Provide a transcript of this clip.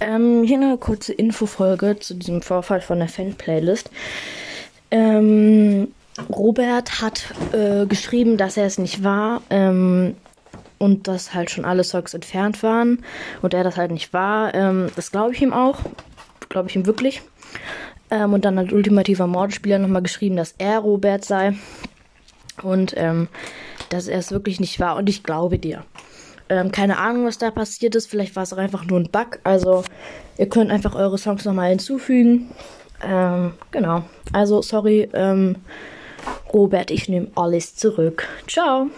Ähm, hier eine kurze Infofolge zu diesem Vorfall von der Fan-Playlist. Ähm, Robert hat äh, geschrieben, dass er es nicht war ähm, und dass halt schon alle Songs entfernt waren und er das halt nicht war. Ähm, das glaube ich ihm auch. Glaube ich ihm wirklich. Ähm, und dann hat ultimativer Mordspieler nochmal geschrieben, dass er Robert sei und ähm, dass er es wirklich nicht war. Und ich glaube dir. Ähm, keine Ahnung, was da passiert ist. Vielleicht war es auch einfach nur ein Bug. Also ihr könnt einfach eure Songs nochmal hinzufügen. Ähm, genau. Also sorry, ähm, Robert, ich nehme alles zurück. Ciao.